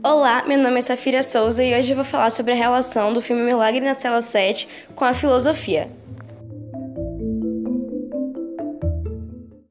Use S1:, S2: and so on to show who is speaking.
S1: Olá, meu nome é Safira Souza e hoje eu vou falar sobre a relação do filme Milagre na Cela 7 com a filosofia.